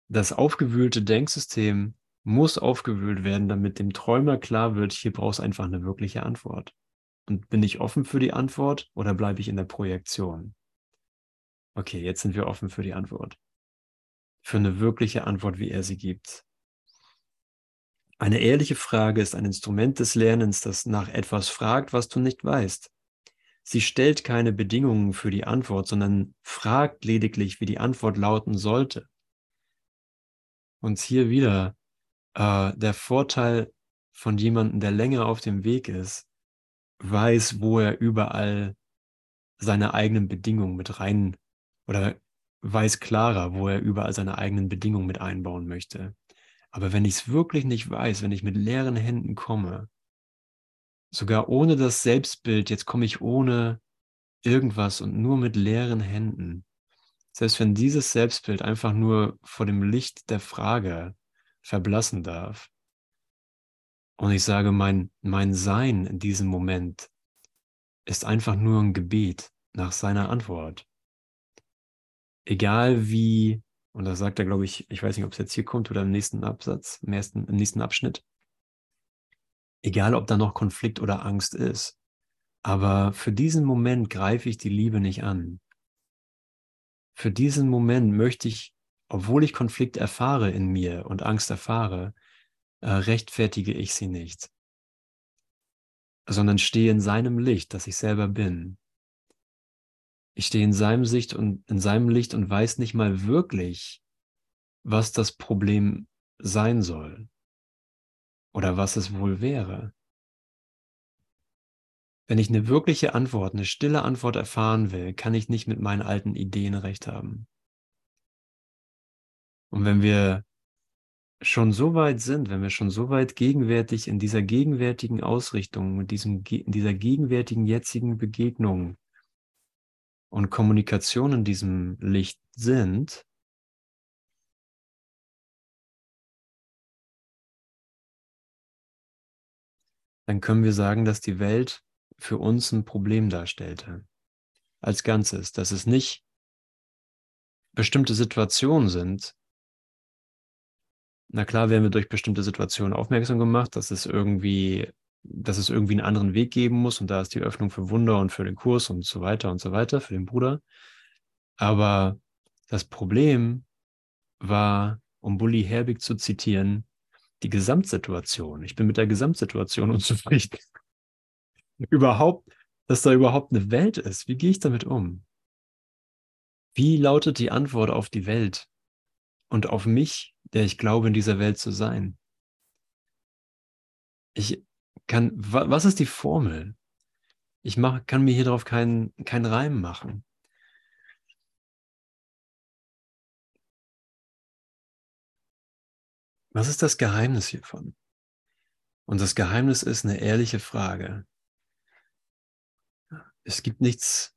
das aufgewühlte Denksystem muss aufgewühlt werden, damit dem Träumer klar wird, hier brauchst einfach eine wirkliche Antwort. Und bin ich offen für die Antwort oder bleibe ich in der Projektion? Okay, jetzt sind wir offen für die Antwort. Für eine wirkliche Antwort, wie er sie gibt. Eine ehrliche Frage ist ein Instrument des Lernens, das nach etwas fragt, was du nicht weißt. Sie stellt keine Bedingungen für die Antwort, sondern fragt lediglich, wie die Antwort lauten sollte. Und hier wieder äh, der Vorteil von jemandem, der länger auf dem Weg ist, weiß, wo er überall seine eigenen Bedingungen mit rein oder weiß klarer, wo er überall seine eigenen Bedingungen mit einbauen möchte. Aber wenn ich es wirklich nicht weiß, wenn ich mit leeren Händen komme, sogar ohne das Selbstbild, jetzt komme ich ohne irgendwas und nur mit leeren Händen, selbst wenn dieses Selbstbild einfach nur vor dem Licht der Frage verblassen darf, und ich sage, mein, mein Sein in diesem Moment ist einfach nur ein Gebet nach seiner Antwort. Egal wie, und da sagt er, glaube ich, ich weiß nicht, ob es jetzt hier kommt oder im nächsten Absatz, im, ersten, im nächsten Abschnitt, egal ob da noch Konflikt oder Angst ist, aber für diesen Moment greife ich die Liebe nicht an. Für diesen Moment möchte ich, obwohl ich Konflikt erfahre in mir und Angst erfahre, äh, rechtfertige ich sie nicht, sondern stehe in seinem Licht, das ich selber bin. Ich stehe in seinem Sicht und in seinem Licht und weiß nicht mal wirklich, was das Problem sein soll oder was es wohl wäre. Wenn ich eine wirkliche Antwort, eine stille Antwort erfahren will, kann ich nicht mit meinen alten Ideen recht haben. Und wenn wir schon so weit sind, wenn wir schon so weit gegenwärtig in dieser gegenwärtigen Ausrichtung, in, diesem, in dieser gegenwärtigen jetzigen Begegnung und Kommunikation in diesem Licht sind, dann können wir sagen, dass die Welt für uns ein Problem darstellte. Als Ganzes, dass es nicht bestimmte Situationen sind, na klar werden wir durch bestimmte Situationen aufmerksam gemacht, dass es irgendwie, dass es irgendwie einen anderen Weg geben muss und da ist die Öffnung für Wunder und für den Kurs und so weiter und so weiter, für den Bruder. Aber das Problem war, um Bully Herbig zu zitieren, die Gesamtsituation. Ich bin mit der Gesamtsituation [laughs] unzufrieden. überhaupt, dass da überhaupt eine Welt ist. Wie gehe ich damit um? Wie lautet die Antwort auf die Welt und auf mich der ich glaube, in dieser Welt zu sein. Ich kann, was ist die Formel? Ich mach, kann mir hier drauf keinen kein Reim machen. Was ist das Geheimnis hiervon? Und das Geheimnis ist eine ehrliche Frage. Es gibt nichts,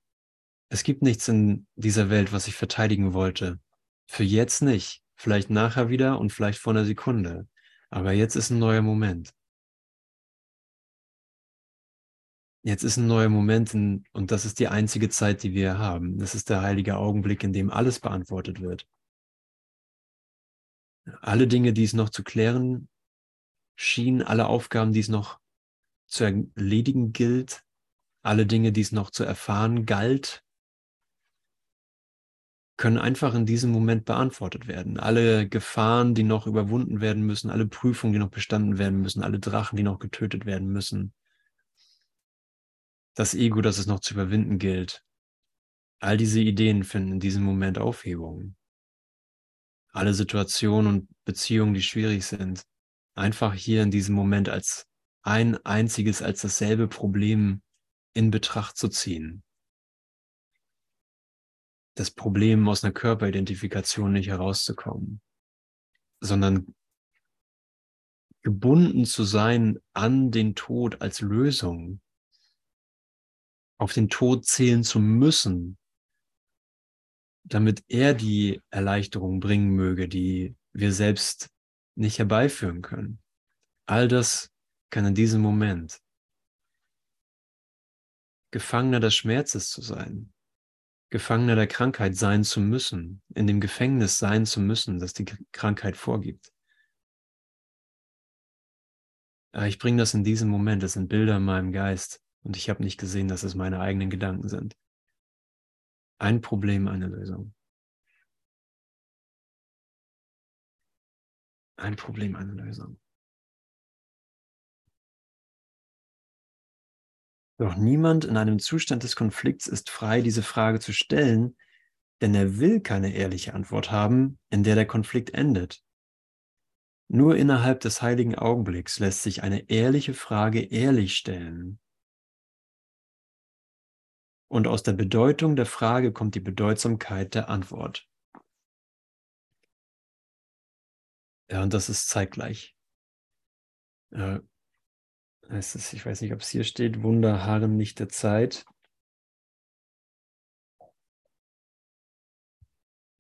es gibt nichts in dieser Welt, was ich verteidigen wollte. Für jetzt nicht. Vielleicht nachher wieder und vielleicht vor einer Sekunde. Aber jetzt ist ein neuer Moment. Jetzt ist ein neuer Moment und das ist die einzige Zeit, die wir haben. Das ist der heilige Augenblick, in dem alles beantwortet wird. Alle Dinge, die es noch zu klären schienen, alle Aufgaben, die es noch zu erledigen gilt, alle Dinge, die es noch zu erfahren galt, können einfach in diesem Moment beantwortet werden. Alle Gefahren, die noch überwunden werden müssen, alle Prüfungen, die noch bestanden werden müssen, alle Drachen, die noch getötet werden müssen. Das Ego, das es noch zu überwinden gilt. All diese Ideen finden in diesem Moment Aufhebung. Alle Situationen und Beziehungen, die schwierig sind, einfach hier in diesem Moment als ein einziges, als dasselbe Problem in Betracht zu ziehen das Problem aus einer Körperidentifikation nicht herauszukommen, sondern gebunden zu sein an den Tod als Lösung, auf den Tod zählen zu müssen, damit er die Erleichterung bringen möge, die wir selbst nicht herbeiführen können. All das kann in diesem Moment Gefangener des Schmerzes zu sein, Gefangener der Krankheit sein zu müssen, in dem Gefängnis sein zu müssen, das die Krankheit vorgibt. Aber ich bringe das in diesem Moment, das sind Bilder in meinem Geist, Und ich habe nicht gesehen, dass es meine eigenen Gedanken sind. Ein Problem, eine Lösung. Ein Problem, eine Lösung. Doch niemand in einem Zustand des Konflikts ist frei, diese Frage zu stellen, denn er will keine ehrliche Antwort haben, in der der Konflikt endet. Nur innerhalb des heiligen Augenblicks lässt sich eine ehrliche Frage ehrlich stellen. Und aus der Bedeutung der Frage kommt die Bedeutsamkeit der Antwort. Ja, und das ist zeitgleich. Äh, heißt es, ich weiß nicht, ob es hier steht, Wunder harren nicht der Zeit,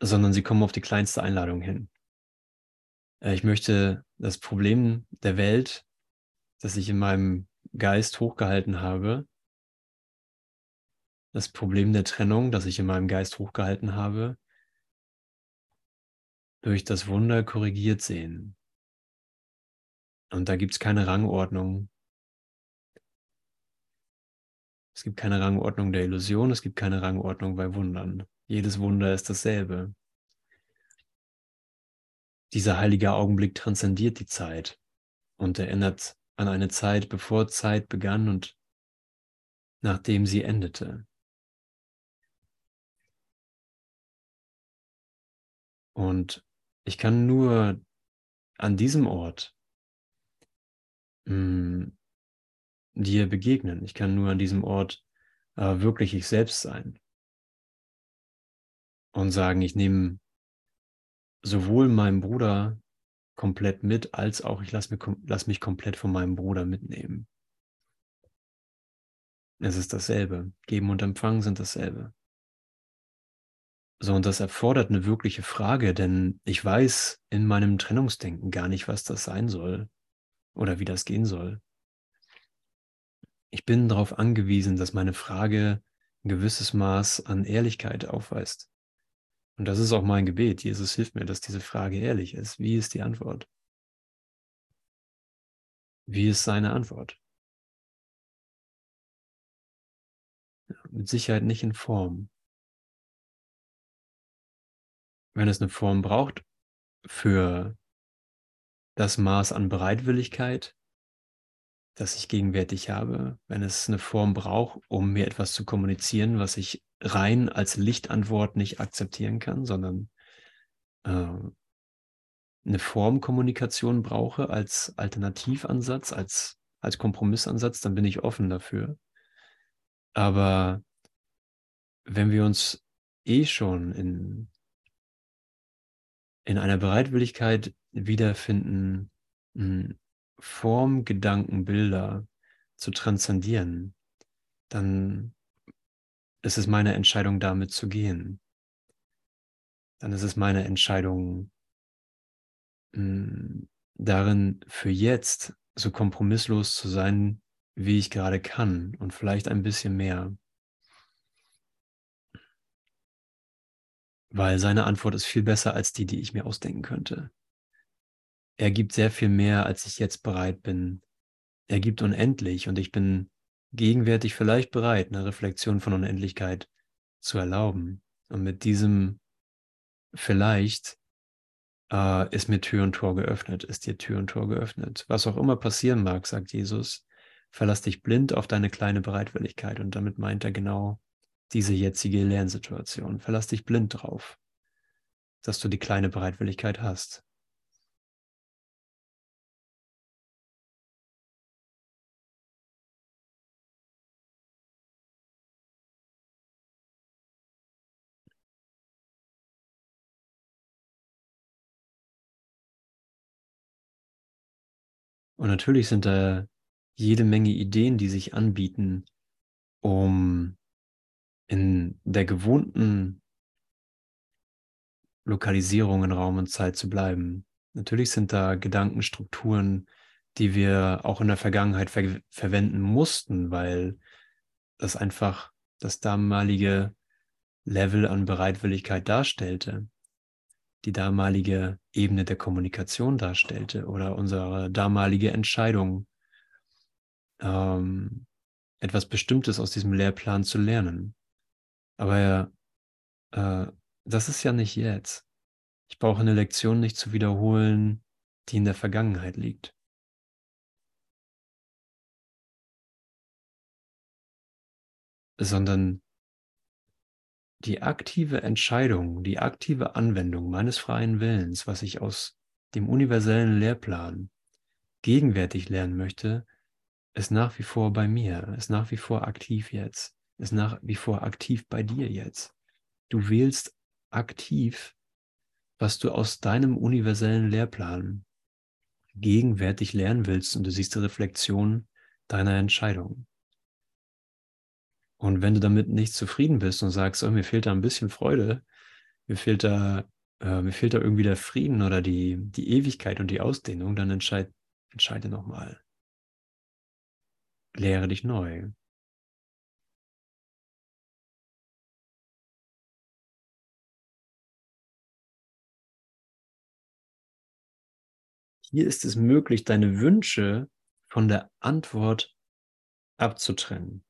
sondern sie kommen auf die kleinste Einladung hin. Äh, ich möchte das Problem der Welt, das ich in meinem Geist hochgehalten habe, das Problem der Trennung, das ich in meinem Geist hochgehalten habe, durch das Wunder korrigiert sehen. Und da gibt es keine Rangordnung. Es gibt keine Rangordnung der Illusion, es gibt keine Rangordnung bei Wundern. Jedes Wunder ist dasselbe. Dieser heilige Augenblick transzendiert die Zeit und erinnert an eine Zeit, bevor Zeit begann und nachdem sie endete. Und ich kann nur an diesem Ort mh, hm, dir begegnen. Ich kann nur an diesem Ort äh, wirklich ich selbst sein. Und sagen, ich nehme sowohl meinen Bruder komplett mit, als auch ich lasse mich, lass mich komplett von meinem Bruder mitnehmen. Es ist dasselbe. Geben und Empfangen sind dasselbe. So, und das erfordert eine wirkliche Frage, denn ich weiß in meinem Trennungsdenken gar nicht, was das sein soll oder wie das gehen soll. Ich bin darauf angewiesen, dass meine Frage ein gewisses Maß an Ehrlichkeit aufweist. Und das ist auch mein Gebet. Jesus hilft mir, dass diese Frage ehrlich ist. Wie ist die Antwort? Wie ist seine Antwort? Mit Sicherheit nicht in Form. Wenn es eine Form braucht für das Maß an Bereitwilligkeit, das ich gegenwärtig habe, wenn es eine Form braucht, um mir etwas zu kommunizieren, was ich rein als Lichtantwort nicht akzeptieren kann, sondern äh, eine Formkommunikation brauche als Alternativansatz, als, als Kompromissansatz, dann bin ich offen dafür. Aber wenn wir uns eh schon in, in einer Bereitwilligkeit wiederfinden, hm, Form, Gedanken, Bilder zu transzendieren, dann ist es meine Entscheidung, damit zu gehen. Dann ist es meine Entscheidung, hm, darin für jetzt so kompromisslos zu sein, wie ich gerade kann und vielleicht ein bisschen mehr. Weil seine Antwort ist viel besser als die, die ich mir ausdenken könnte. Er gibt sehr viel mehr, als ich jetzt bereit bin. Er gibt unendlich und ich bin gegenwärtig vielleicht bereit, eine Reflexion von Unendlichkeit zu erlauben. Und mit diesem vielleicht äh, ist mir Tür und Tor geöffnet, ist dir Tür und Tor geöffnet. Was auch immer passieren mag, sagt Jesus, verlass dich blind auf deine kleine Bereitwilligkeit. Und damit meint er genau diese jetzige Lernsituation. Verlass dich blind drauf, dass du die kleine Bereitwilligkeit hast. Und natürlich sind da jede Menge Ideen, die sich anbieten, um in der gewohnten Lokalisierung in Raum und Zeit zu bleiben. Natürlich sind da Gedankenstrukturen, die wir auch in der Vergangenheit ver verwenden mussten, weil das einfach das damalige Level an Bereitwilligkeit darstellte die damalige Ebene der Kommunikation darstellte oder unsere damalige Entscheidung, ähm, etwas Bestimmtes aus diesem Lehrplan zu lernen. Aber äh, das ist ja nicht jetzt. Ich brauche eine Lektion nicht zu wiederholen, die in der Vergangenheit liegt. Sondern die aktive Entscheidung, die aktive Anwendung meines freien Willens, was ich aus dem universellen Lehrplan gegenwärtig lernen möchte, ist nach wie vor bei mir, ist nach wie vor aktiv jetzt, ist nach wie vor aktiv bei dir jetzt. Du wählst aktiv, was du aus deinem universellen Lehrplan gegenwärtig lernen willst und du siehst die Reflexion deiner Entscheidung. Und wenn du damit nicht zufrieden bist und sagst, oh, mir fehlt da ein bisschen Freude, mir fehlt da, äh, mir fehlt da irgendwie der Frieden oder die, die Ewigkeit und die Ausdehnung, dann entscheid, entscheide nochmal. Lehre dich neu. Hier ist es möglich, deine Wünsche von der Antwort abzutrennen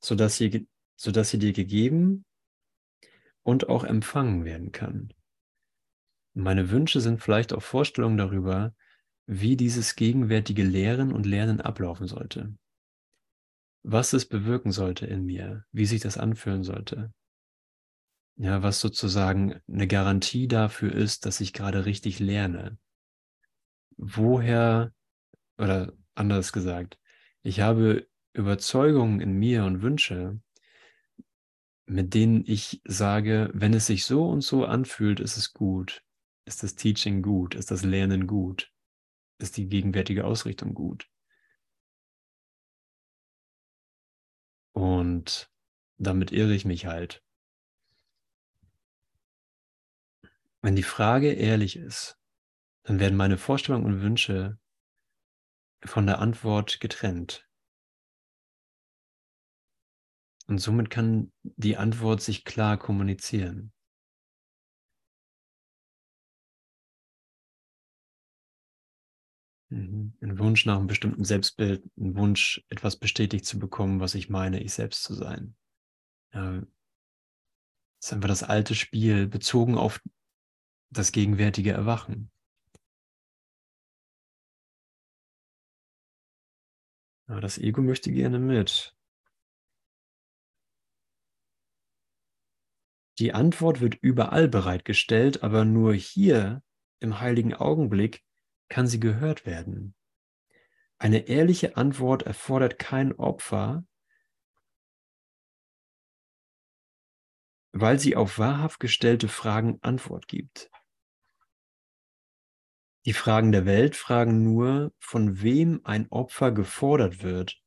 sodass sie, sodass sie dir gegeben und auch empfangen werden kann. Meine Wünsche sind vielleicht auch Vorstellungen darüber, wie dieses gegenwärtige Lehren und Lernen ablaufen sollte. Was es bewirken sollte in mir, wie sich das anfühlen sollte. Ja, was sozusagen eine Garantie dafür ist, dass ich gerade richtig lerne. Woher, oder anders gesagt, ich habe Überzeugungen in mir und Wünsche, mit denen ich sage, wenn es sich so und so anfühlt, ist es gut. Ist das Teaching gut? Ist das Lernen gut? Ist die gegenwärtige Ausrichtung gut? Und damit irre ich mich halt. Wenn die Frage ehrlich ist, dann werden meine Vorstellungen und Wünsche von der Antwort getrennt. Und somit kann die Antwort sich klar kommunizieren. Mhm. Ein Wunsch nach einem bestimmten Selbstbild, ein Wunsch, etwas bestätigt zu bekommen, was ich meine, ich selbst zu sein. Das ist einfach das alte Spiel, bezogen auf das gegenwärtige Erwachen. Aber das Ego möchte gerne mit. Die Antwort wird überall bereitgestellt, aber nur hier im heiligen Augenblick kann sie gehört werden. Eine ehrliche Antwort erfordert kein Opfer, weil sie auf wahrhaft gestellte Fragen Antwort gibt. Die Fragen der Welt fragen nur, von wem ein Opfer gefordert wird,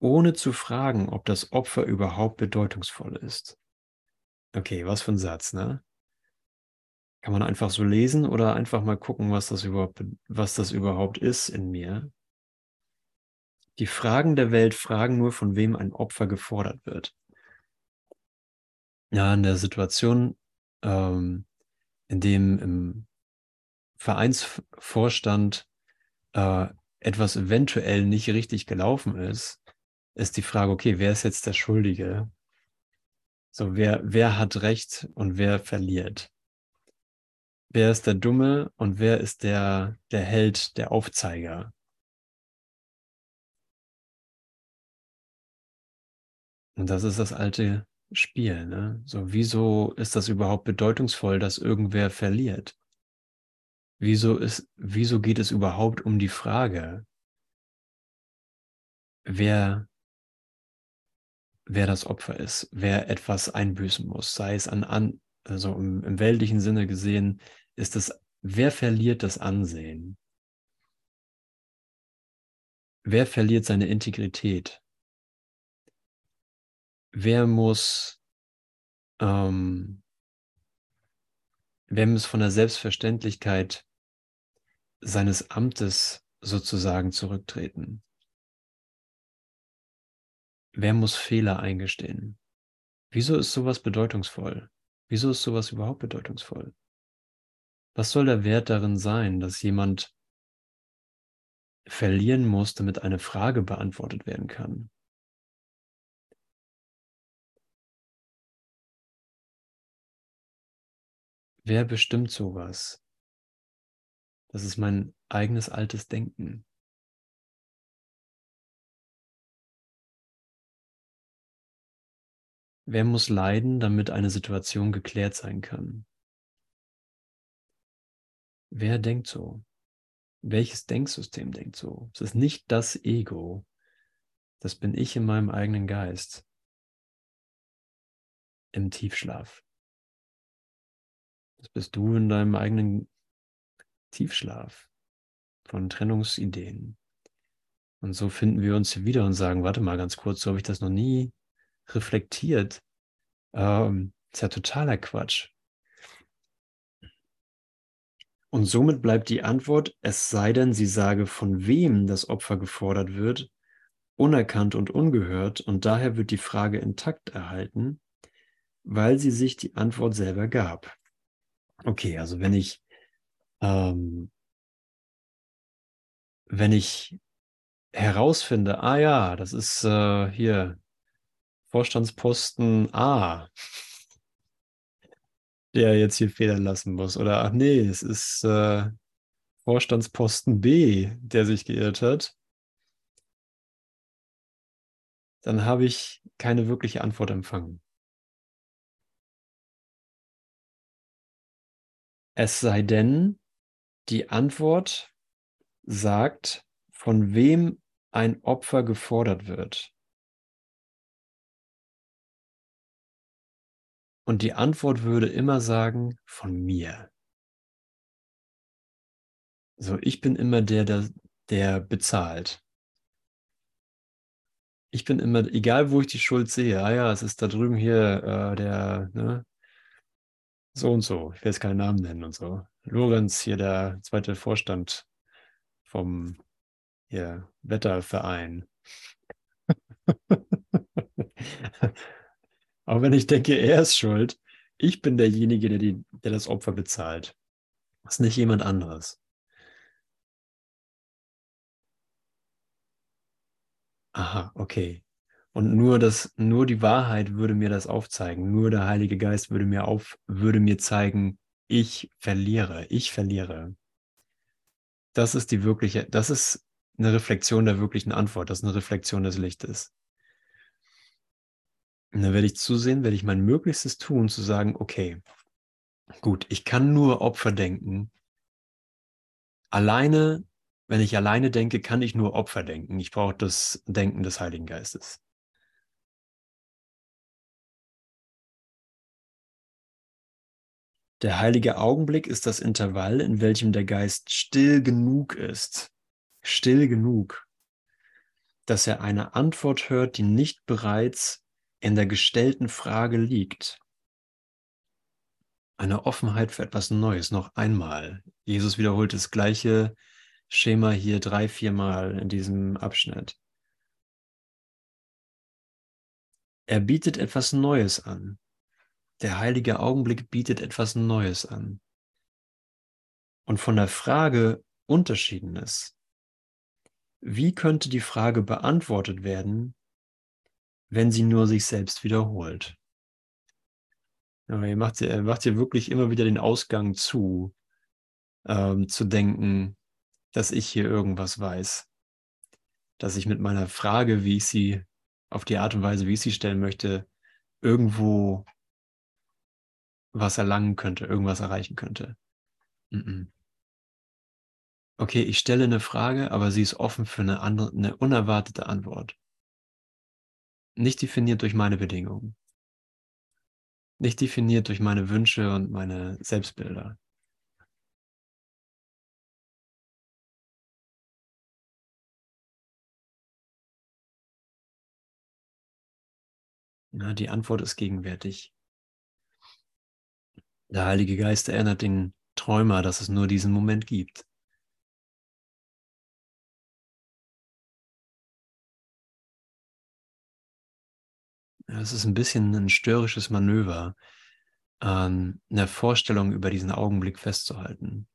ohne zu fragen, ob das Opfer überhaupt bedeutungsvoll ist. Okay, was für ein Satz, ne? Kann man einfach so lesen oder einfach mal gucken, was das überhaupt, was das überhaupt ist in mir? Die Fragen der Welt fragen nur, von wem ein Opfer gefordert wird. Ja, in der Situation, ähm, in dem im Vereinsvorstand äh, etwas eventuell nicht richtig gelaufen ist, ist die Frage, okay, wer ist jetzt der Schuldige? So, wer, wer hat Recht und wer verliert? Wer ist der Dumme und wer ist der, der Held, der Aufzeiger? Und das ist das alte Spiel. Ne? So, wieso ist das überhaupt bedeutungsvoll, dass irgendwer verliert? Wieso, ist, wieso geht es überhaupt um die Frage, wer wer das Opfer ist, wer etwas einbüßen muss, sei es an, an also im, im weltlichen Sinne gesehen, ist es, wer verliert das Ansehen? Wer verliert seine Integrität? Wer muss, ähm, wer muss von der Selbstverständlichkeit seines Amtes sozusagen zurücktreten? Wer muss Fehler eingestehen? Wieso ist sowas bedeutungsvoll? Wieso ist sowas überhaupt bedeutungsvoll? Was soll der Wert darin sein, dass jemand verlieren muss, damit eine Frage beantwortet werden kann? Wer bestimmt sowas? Das ist mein eigenes altes Denken. Wer muss leiden, damit eine Situation geklärt sein kann? Wer denkt so? Welches Denksystem denkt so? Es ist nicht das Ego. Das bin ich in meinem eigenen Geist. Im Tiefschlaf. Das bist du in deinem eigenen Tiefschlaf von Trennungsideen. Und so finden wir uns wieder und sagen, warte mal ganz kurz, so habe ich das noch nie reflektiert. Ähm, ist ja totaler Quatsch. Und somit bleibt die Antwort, es sei denn, sie sage, von wem das Opfer gefordert wird, unerkannt und ungehört, und daher wird die Frage intakt erhalten, weil sie sich die Antwort selber gab. Okay, also wenn ich, ähm, wenn ich herausfinde, ah ja, das ist äh, hier Vorstandsposten A, [laughs] der jetzt hier federn lassen muss. Oder ach nee, es ist äh, Vorstandsposten B, der sich geirrt hat. Dann habe ich keine wirkliche Antwort empfangen. Es sei denn, die Antwort sagt, von wem ein Opfer gefordert wird. Und die Antwort würde immer sagen, von mir. So, ich bin immer der, der, der bezahlt. Ich bin immer, egal wo ich die Schuld sehe, ah ja, es ist da drüben hier äh, der, ne, so und so, ich will jetzt keinen Namen nennen und so. Lorenz, hier der zweite Vorstand vom hier, Wetterverein. [laughs] Auch wenn ich denke, er ist schuld, ich bin derjenige, der, die, der das Opfer bezahlt. Das ist nicht jemand anderes. Aha, okay. Und nur das, nur die Wahrheit würde mir das aufzeigen. Nur der Heilige Geist würde mir auf, würde mir zeigen, ich verliere, ich verliere. Das ist die wirkliche, das ist eine Reflexion der wirklichen Antwort, das ist eine Reflexion des Lichtes. Und dann werde ich zusehen, werde ich mein Möglichstes tun, zu sagen, okay, gut, ich kann nur Opfer denken. Alleine, wenn ich alleine denke, kann ich nur Opfer denken. Ich brauche das Denken des Heiligen Geistes. Der heilige Augenblick ist das Intervall, in welchem der Geist still genug ist, still genug, dass er eine Antwort hört, die nicht bereits in der gestellten Frage liegt. Eine Offenheit für etwas Neues, noch einmal. Jesus wiederholt das gleiche Schema hier drei, viermal in diesem Abschnitt. Er bietet etwas Neues an. Der heilige Augenblick bietet etwas Neues an. Und von der Frage Unterschiedenes. Wie könnte die Frage beantwortet werden, wenn sie nur sich selbst wiederholt. Aber ihr macht, ihr macht wirklich immer wieder den Ausgang zu, ähm, zu denken, dass ich hier irgendwas weiß. Dass ich mit meiner Frage, wie ich sie, auf die Art und Weise, wie ich sie stellen möchte, irgendwo was erlangen könnte, irgendwas erreichen könnte. Okay, ich stelle eine Frage, aber sie ist offen für eine, andere, eine unerwartete Antwort. Nicht definiert durch meine Bedingungen. Nicht definiert durch meine Wünsche und meine Selbstbilder. Ja, die Antwort ist gegenwärtig. Der Heilige Geist erinnert den Träumer, dass es nur diesen Moment gibt. Es ist ein bisschen ein störrisches Manöver, an einer Vorstellung über diesen Augenblick festzuhalten.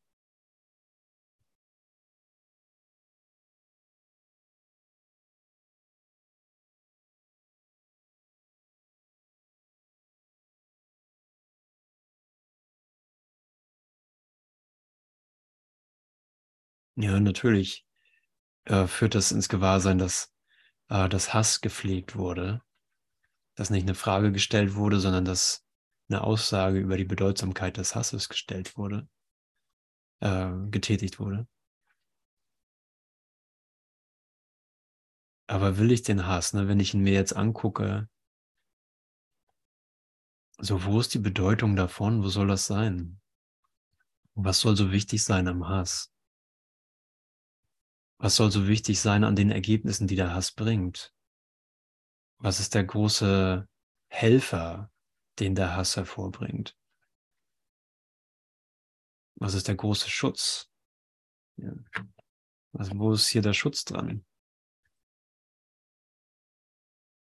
Ja, natürlich äh, führt das ins Gewahrsein, dass äh, das Hass gepflegt wurde, dass nicht eine Frage gestellt wurde, sondern dass eine Aussage über die Bedeutsamkeit des Hasses gestellt wurde, äh, getätigt wurde. Aber will ich den Hass, ne, wenn ich ihn mir jetzt angucke, so wo ist die Bedeutung davon? Wo soll das sein? Was soll so wichtig sein am Hass? Was soll so wichtig sein an den Ergebnissen, die der Hass bringt? Was ist der große Helfer, den der Hass hervorbringt? Was ist der große Schutz? Ja. Also wo ist hier der Schutz dran?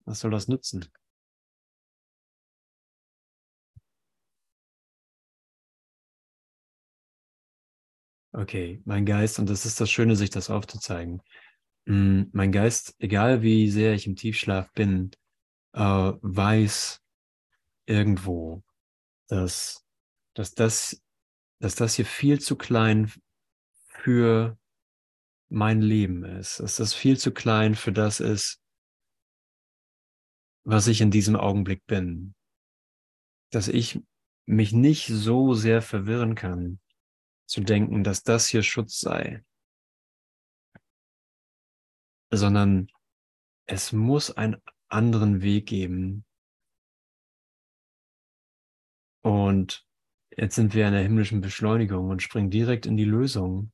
Was soll das nützen? Okay, mein Geist, und das ist das Schöne, sich das aufzuzeigen. Mm, mein Geist, egal wie sehr ich im Tiefschlaf bin, äh, weiß irgendwo, dass, dass, das, dass das hier viel zu klein für mein Leben ist, dass das viel zu klein für das ist, was ich in diesem Augenblick bin. Dass ich mich nicht so sehr verwirren kann, zu denken, dass das hier Schutz sei, sondern es muss einen anderen Weg geben. Und jetzt sind wir in der himmlischen Beschleunigung und springen direkt in die Lösung.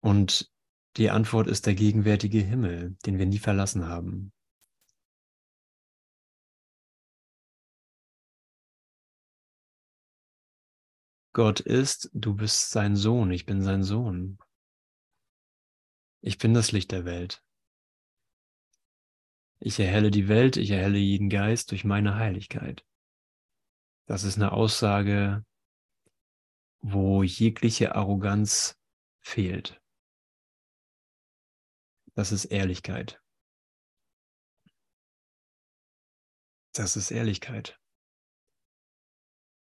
Und die Antwort ist der gegenwärtige Himmel, den wir nie verlassen haben. Gott ist, du bist sein Sohn, ich bin sein Sohn. Ich bin das Licht der Welt. Ich erhelle die Welt, ich erhelle jeden Geist durch meine Heiligkeit. Das ist eine Aussage, wo jegliche Arroganz fehlt. Das ist Ehrlichkeit. Das ist Ehrlichkeit.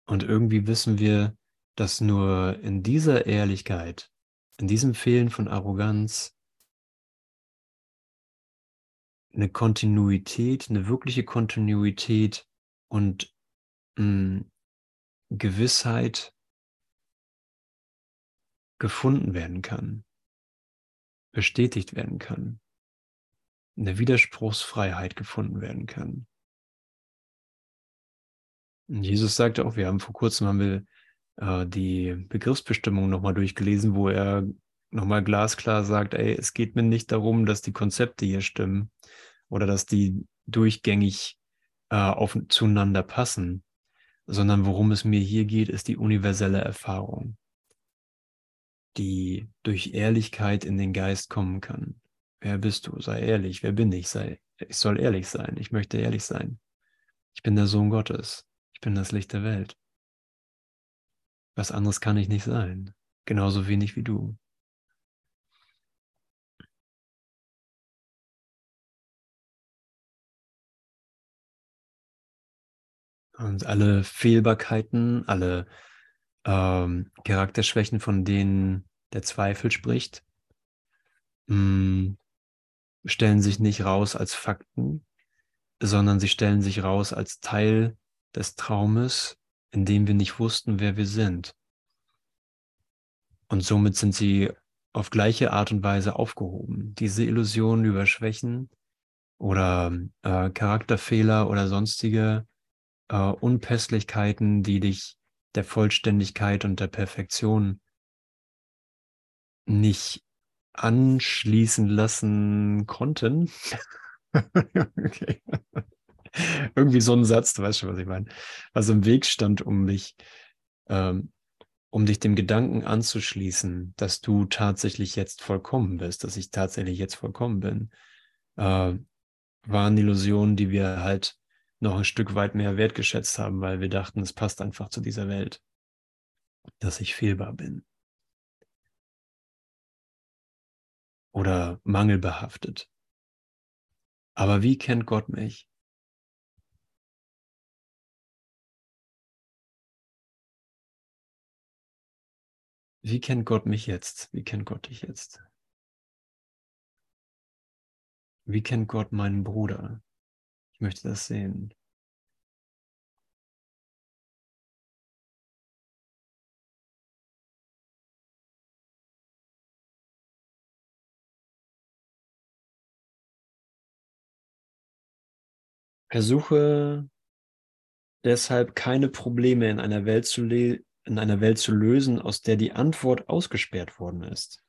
Und irgendwie wissen wir, dass nur in dieser Ehrlichkeit, in diesem Fehlen von Arroganz, eine Kontinuität, eine wirkliche Kontinuität und mh, hm, Gewissheit gefunden werden kann, bestätigt werden kann, eine Widerspruchsfreiheit gefunden werden kann. Und Jesus sagte auch, wir haben vor kurzem haben wir äh, die Begriffsbestimmung nochmal durchgelesen, wo er nochmal glasklar sagt, ey, es geht mir nicht darum, dass die Konzepte hier stimmen oder dass die durchgängig äh, auf, zueinander passen, sondern worum es mir hier geht, ist die universelle Erfahrung, die durch Ehrlichkeit in den Geist kommen kann. Wer bist du? Sei ehrlich. Wer bin ich? Sei, ich soll ehrlich sein. Ich möchte ehrlich sein. Ich bin der Sohn Gottes. Ich bin das Licht der Welt. Was anderes kann ich nicht sein. Genauso wenig wie du. Und alle Fehlbarkeiten, alle ähm, Charakterschwächen, von denen der Zweifel spricht, mh, mm, stellen sich nicht raus als Fakten, sondern sie stellen sich raus als Teil des Traumes, in dem wir nicht wussten, wer wir sind. Und somit sind sie auf gleiche Art und Weise aufgehoben. Diese Illusionen über Schwächen oder äh, Charakterfehler oder sonstige äh, Unpässlichkeiten, die dich der Vollständigkeit und der Perfektion nicht anschließen lassen konnten. [laughs] okay. [laughs] Irgendwie so ein Satz, du weißt schon, was ich meine. Was im Weg stand, um mich, ähm, um dich dem Gedanken anzuschließen, dass du tatsächlich jetzt vollkommen bist, dass ich tatsächlich jetzt vollkommen bin, äh, waren Illusionen, die wir halt noch ein Stück weit mehr wertgeschätzt haben, weil wir dachten, es passt einfach zu dieser Welt, dass ich fehlbar bin. Oder mangelbehaftet. Aber wie kennt Gott mich? Wie kennt Gott mich jetzt? Wie kennt Gott dich jetzt? Wie kennt Gott meinen Bruder? Ich möchte das sehen. Versuche deshalb keine Probleme in einer Welt zu, in einer Welt zu lösen, aus der die Antwort ausgesperrt worden ist,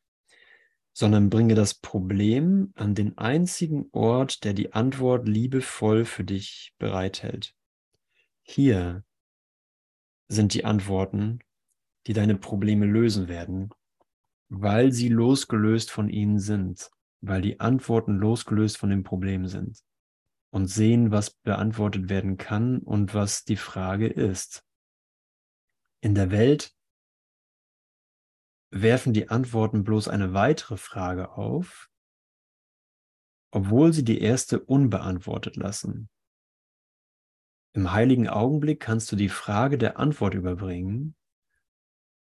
sondern bringe das Problem an den einzigen Ort, der die Antwort liebevoll für dich bereithält. Hier sind die Antworten, die deine Probleme lösen werden, weil sie losgelöst von ihnen sind, weil die Antworten losgelöst von dem Problem sind und sehen, was beantwortet werden kann und was die Frage ist. In der Welt werfen die Antworten bloß eine weitere Frage auf, obwohl sie die erste unbeantwortet lassen. Im heiligen Augenblick kannst du die Frage der Antwort überbringen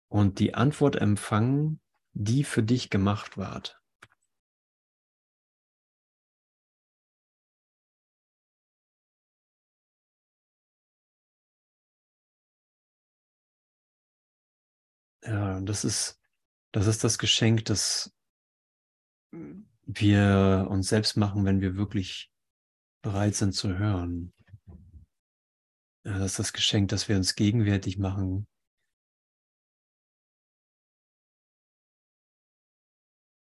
und die Antwort empfangen, die für dich gemacht ward. Ja, das ist, das ist das Geschenk, das wir uns selbst machen, wenn wir wirklich bereit sind zu hören. Ja, das ist das Geschenk, das wir uns gegenwärtig machen.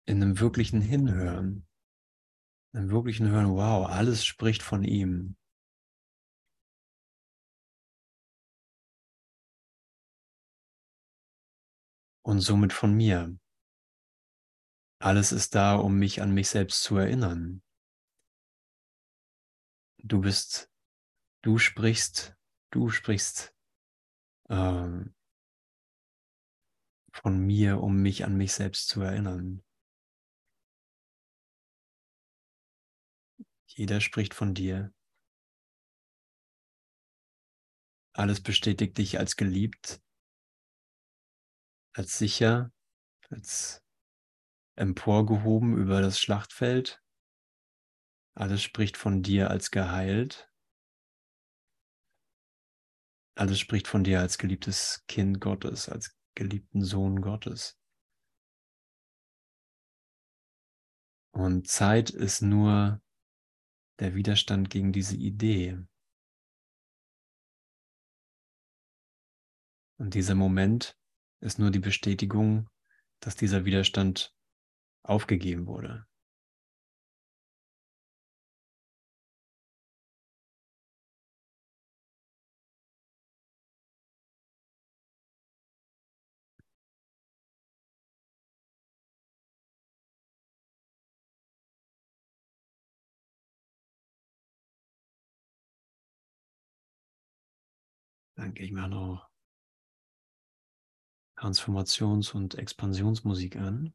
In einem wirklichen Hinhören. In einem wirklichen Hören, wow, alles spricht von ihm. Und somit von mir. Alles ist da, um mich an mich selbst zu erinnern. Du bist, du sprichst, du sprichst äh, von mir, um mich an mich selbst zu erinnern. Jeder spricht von dir. Alles bestätigt dich als geliebt als sicher, als emporgehoben über das Schlachtfeld. Alles spricht von dir als geheilt. Alles spricht von dir als geliebtes Kind Gottes, als geliebten Sohn Gottes. Und Zeit ist nur der Widerstand gegen diese Idee. Und dieser Moment ist nur die Bestätigung, dass dieser Widerstand aufgegeben wurde. Dann gehe ich mal noch Transformations- und Expansionsmusik an.